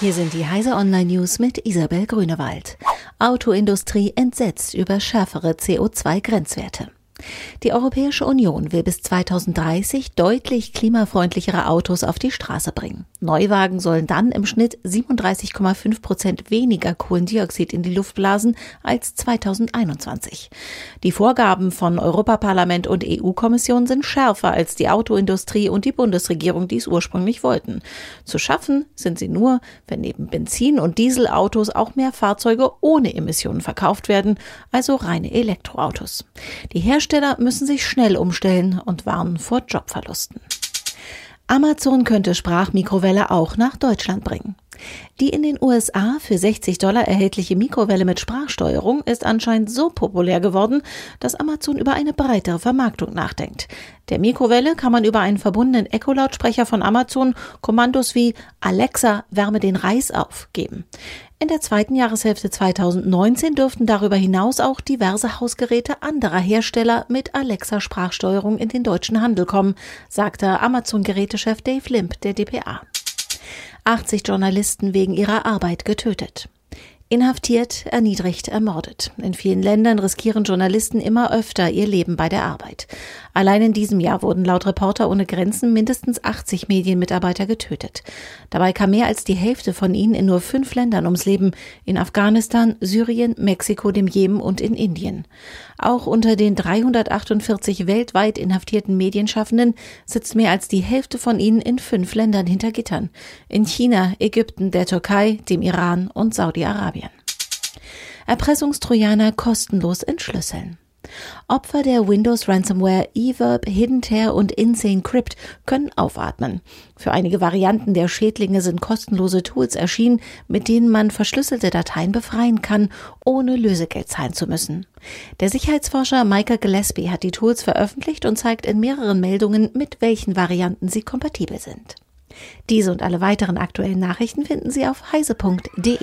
Hier sind die Heise Online News mit Isabel Grünewald. Autoindustrie entsetzt über schärfere CO2-Grenzwerte. Die Europäische Union will bis 2030 deutlich klimafreundlichere Autos auf die Straße bringen. Neuwagen sollen dann im Schnitt 37,5 Prozent weniger Kohlendioxid in die Luft blasen als 2021. Die Vorgaben von Europaparlament und EU-Kommission sind schärfer als die Autoindustrie und die Bundesregierung dies ursprünglich wollten. Zu schaffen sind sie nur, wenn neben Benzin- und Dieselautos auch mehr Fahrzeuge ohne Emissionen verkauft werden, also reine Elektroautos. Die Hersteller müssen sich schnell umstellen und warnen vor Jobverlusten. Amazon könnte Sprachmikrowelle auch nach Deutschland bringen. Die in den USA für 60 Dollar erhältliche Mikrowelle mit Sprachsteuerung ist anscheinend so populär geworden, dass Amazon über eine breitere Vermarktung nachdenkt. Der Mikrowelle kann man über einen verbundenen Echo-Lautsprecher von Amazon Kommandos wie Alexa, wärme den Reis auf geben. In der zweiten Jahreshälfte 2019 dürften darüber hinaus auch diverse Hausgeräte anderer Hersteller mit Alexa-Sprachsteuerung in den deutschen Handel kommen, sagte Amazon-Gerätechef Dave Limp der DPA. 80 Journalisten wegen ihrer Arbeit getötet. Inhaftiert, erniedrigt, ermordet. In vielen Ländern riskieren Journalisten immer öfter ihr Leben bei der Arbeit. Allein in diesem Jahr wurden laut Reporter ohne Grenzen mindestens 80 Medienmitarbeiter getötet. Dabei kam mehr als die Hälfte von ihnen in nur fünf Ländern ums Leben. In Afghanistan, Syrien, Mexiko, dem Jemen und in Indien. Auch unter den 348 weltweit inhaftierten Medienschaffenden sitzt mehr als die Hälfte von ihnen in fünf Ländern hinter Gittern. In China, Ägypten, der Türkei, dem Iran und Saudi-Arabien. Erpressungstrojaner kostenlos entschlüsseln. Opfer der Windows Ransomware eVerb, Hidden Tear und Insane Crypt können aufatmen. Für einige Varianten der Schädlinge sind kostenlose Tools erschienen, mit denen man verschlüsselte Dateien befreien kann, ohne Lösegeld zahlen zu müssen. Der Sicherheitsforscher Michael Gillespie hat die Tools veröffentlicht und zeigt in mehreren Meldungen, mit welchen Varianten sie kompatibel sind. Diese und alle weiteren aktuellen Nachrichten finden Sie auf heise.de.